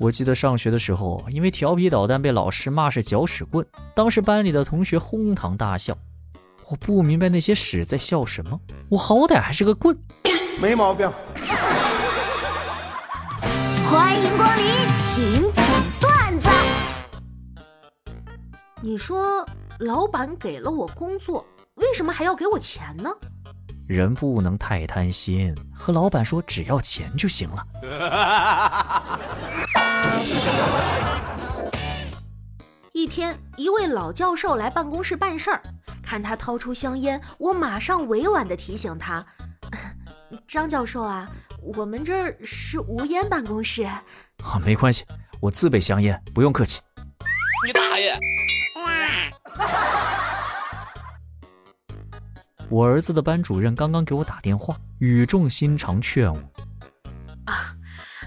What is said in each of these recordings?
我记得上学的时候，因为调皮捣蛋被老师骂是搅屎棍，当时班里的同学哄堂大笑。我不明白那些屎在笑什么，我好歹还是个棍，没毛病。欢迎光临，请讲段子。你说，老板给了我工作，为什么还要给我钱呢？人不能太贪心，和老板说只要钱就行了。一天，一位老教授来办公室办事儿，看他掏出香烟，我马上委婉的提醒他：“ 张教授啊，我们这儿是无烟办公室。”啊，没关系，我自备香烟，不用客气。你大爷！我儿子的班主任刚刚给我打电话，语重心长劝我：“啊，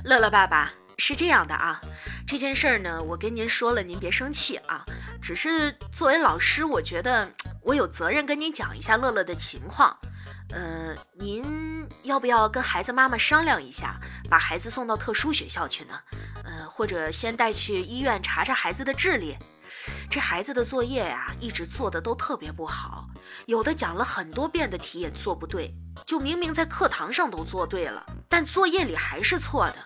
乐乐爸爸是这样的啊，这件事儿呢，我跟您说了，您别生气啊。只是作为老师，我觉得我有责任跟您讲一下乐乐的情况。呃，您要不要跟孩子妈妈商量一下，把孩子送到特殊学校去呢？呃，或者先带去医院查查孩子的智力。”这孩子的作业呀，一直做的都特别不好，有的讲了很多遍的题也做不对，就明明在课堂上都做对了，但作业里还是错的。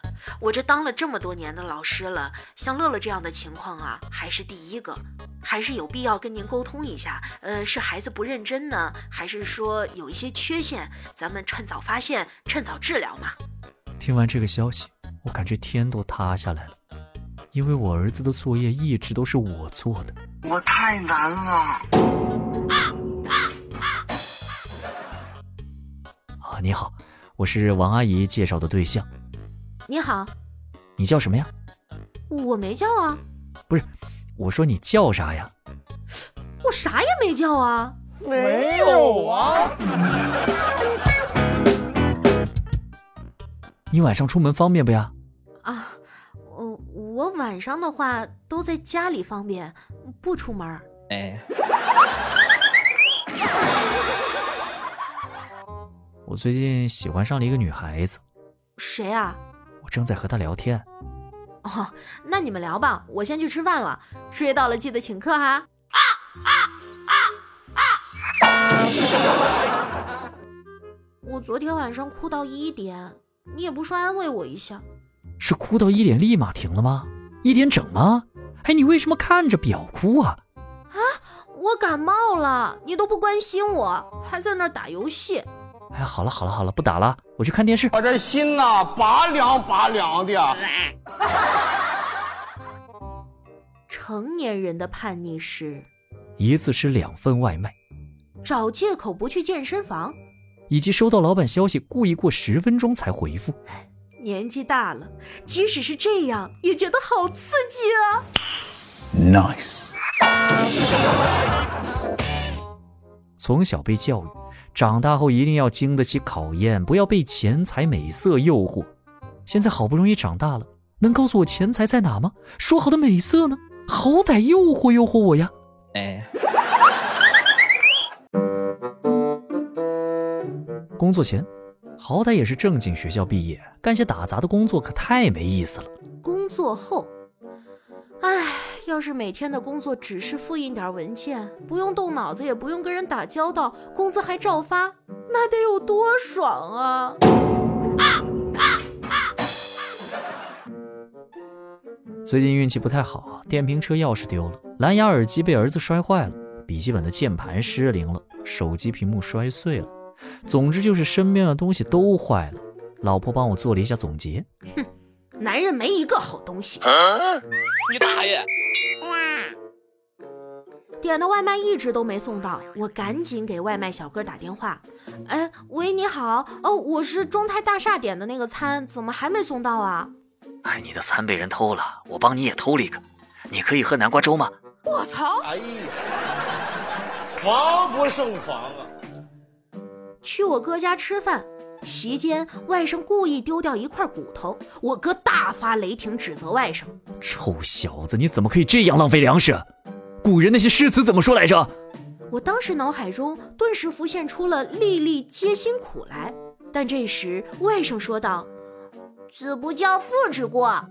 我这当了这么多年的老师了，像乐乐这样的情况啊，还是第一个，还是有必要跟您沟通一下。呃，是孩子不认真呢，还是说有一些缺陷？咱们趁早发现，趁早治疗嘛。听完这个消息，我感觉天都塌下来了。因为我儿子的作业一直都是我做的，我太难了。啊，你好，我是王阿姨介绍的对象。你好，你叫什么呀？我没叫啊。不是，我说你叫啥呀？我啥也没叫啊。没有啊。你晚上出门方便不呀？啊。我我晚上的话都在家里方便，不出门。哎，我最近喜欢上了一个女孩子。谁啊？我正在和她聊天。哦，那你们聊吧，我先去吃饭了。追到了记得请客哈。啊啊啊啊！我昨天晚上哭到一点，你也不说安慰我一下。是哭到一点立马停了吗？一点整吗？哎，你为什么看着表哭啊？啊，我感冒了，你都不关心我，还在那打游戏。哎，好了好了好了，不打了，我去看电视。我这心呐，拔凉拔凉的。成年人的叛逆是：一次吃两份外卖，找借口不去健身房，以及收到老板消息故意过十分钟才回复。年纪大了，即使是这样，也觉得好刺激啊！Nice。从小被教育，长大后一定要经得起考验，不要被钱财美色诱惑。现在好不容易长大了，能告诉我钱财在哪吗？说好的美色呢？好歹诱惑诱惑我呀！哎。工作前。好歹也是正经学校毕业，干些打杂的工作可太没意思了。工作后，唉，要是每天的工作只是复印点文件，不用动脑子，也不用跟人打交道，工资还照发，那得有多爽啊！最近运气不太好，电瓶车钥匙丢了，蓝牙耳机被儿子摔坏了，笔记本的键盘失灵了，手机屏幕摔碎了。总之就是身边的东西都坏了，老婆帮我做了一下总结。哼，男人没一个好东西。你大爷！哇点的外卖一直都没送到，我赶紧给外卖小哥打电话。哎，喂，你好，哦，我是中泰大厦点的那个餐，怎么还没送到啊？哎，你的餐被人偷了，我帮你也偷了一个。你可以喝南瓜粥吗？我操！哎呀，防不胜防啊！去我哥家吃饭，席间外甥故意丢掉一块骨头，我哥大发雷霆，指责外甥：“臭小子，你怎么可以这样浪费粮食？古人那些诗词怎么说来着？”我当时脑海中顿时浮现出了“粒粒皆辛苦”来，但这时外甥说道：“子不教父之过。”了。